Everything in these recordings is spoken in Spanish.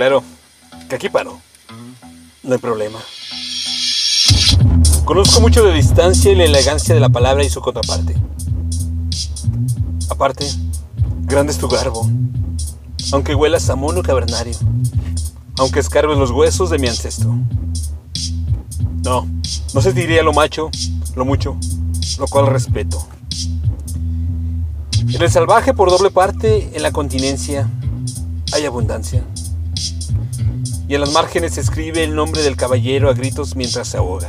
Claro, que aquí paro. No hay problema. Conozco mucho de distancia y la elegancia de la palabra y su contraparte. Aparte, grande es tu garbo, aunque huelas a mono cavernario, aunque escarbes los huesos de mi ancestro. No, no se diría lo macho, lo mucho, lo cual respeto. En el salvaje por doble parte, en la continencia, hay abundancia. Y en las márgenes se escribe el nombre del caballero a gritos mientras se ahoga.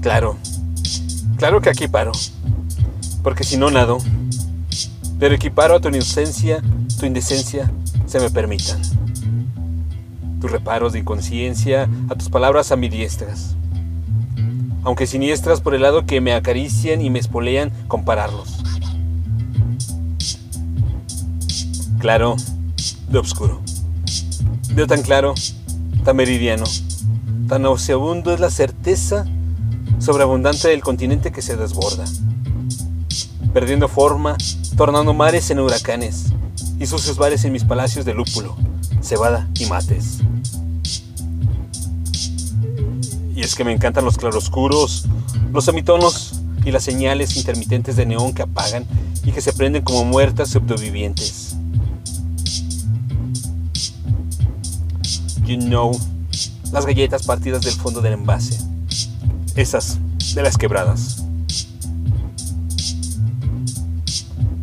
Claro, claro que aquí paro, porque si no nado, pero equiparo a tu inocencia, tu indecencia, se me permitan. Tus reparos de inconsciencia, a tus palabras ambidiestras aunque siniestras por el lado que me acarician y me espolean compararlos. Claro, de oscuro. Veo tan claro, tan meridiano, tan nauseabundo es la certeza sobreabundante del continente que se desborda, perdiendo forma, tornando mares en huracanes y sucios bares en mis palacios de lúpulo, cebada y mates. Y es que me encantan los claroscuros, los semitonos y las señales intermitentes de neón que apagan y que se prenden como muertas sobrevivientes. You know, las galletas partidas del fondo del envase. Esas, de las quebradas.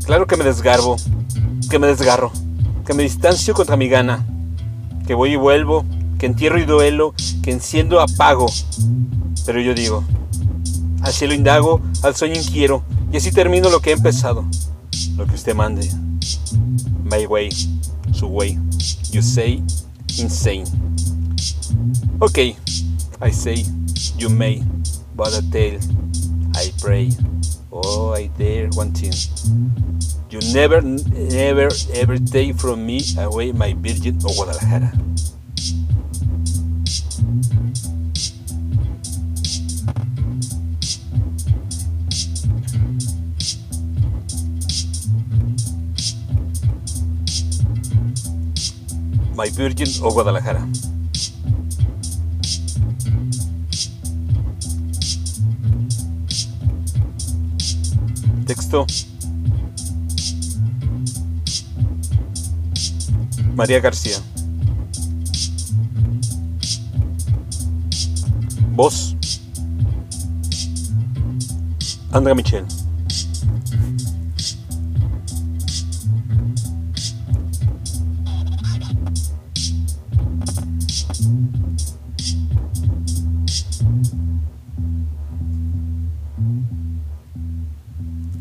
Claro que me desgarbo, que me desgarro, que me distancio contra mi gana, que voy y vuelvo que entierro y duelo, que enciendo apago. Pero yo digo, al cielo indago, al sueño inquiero, y así termino lo que he empezado. Lo que usted mande. My way, su way. You say insane. Ok, I say you may, but a tale I pray. Oh, I dare one thing. You never, never, ever take from me away my virgin of Guadalajara. My Virgin o Guadalajara. Texto. María García. Voz. Andrea Michel.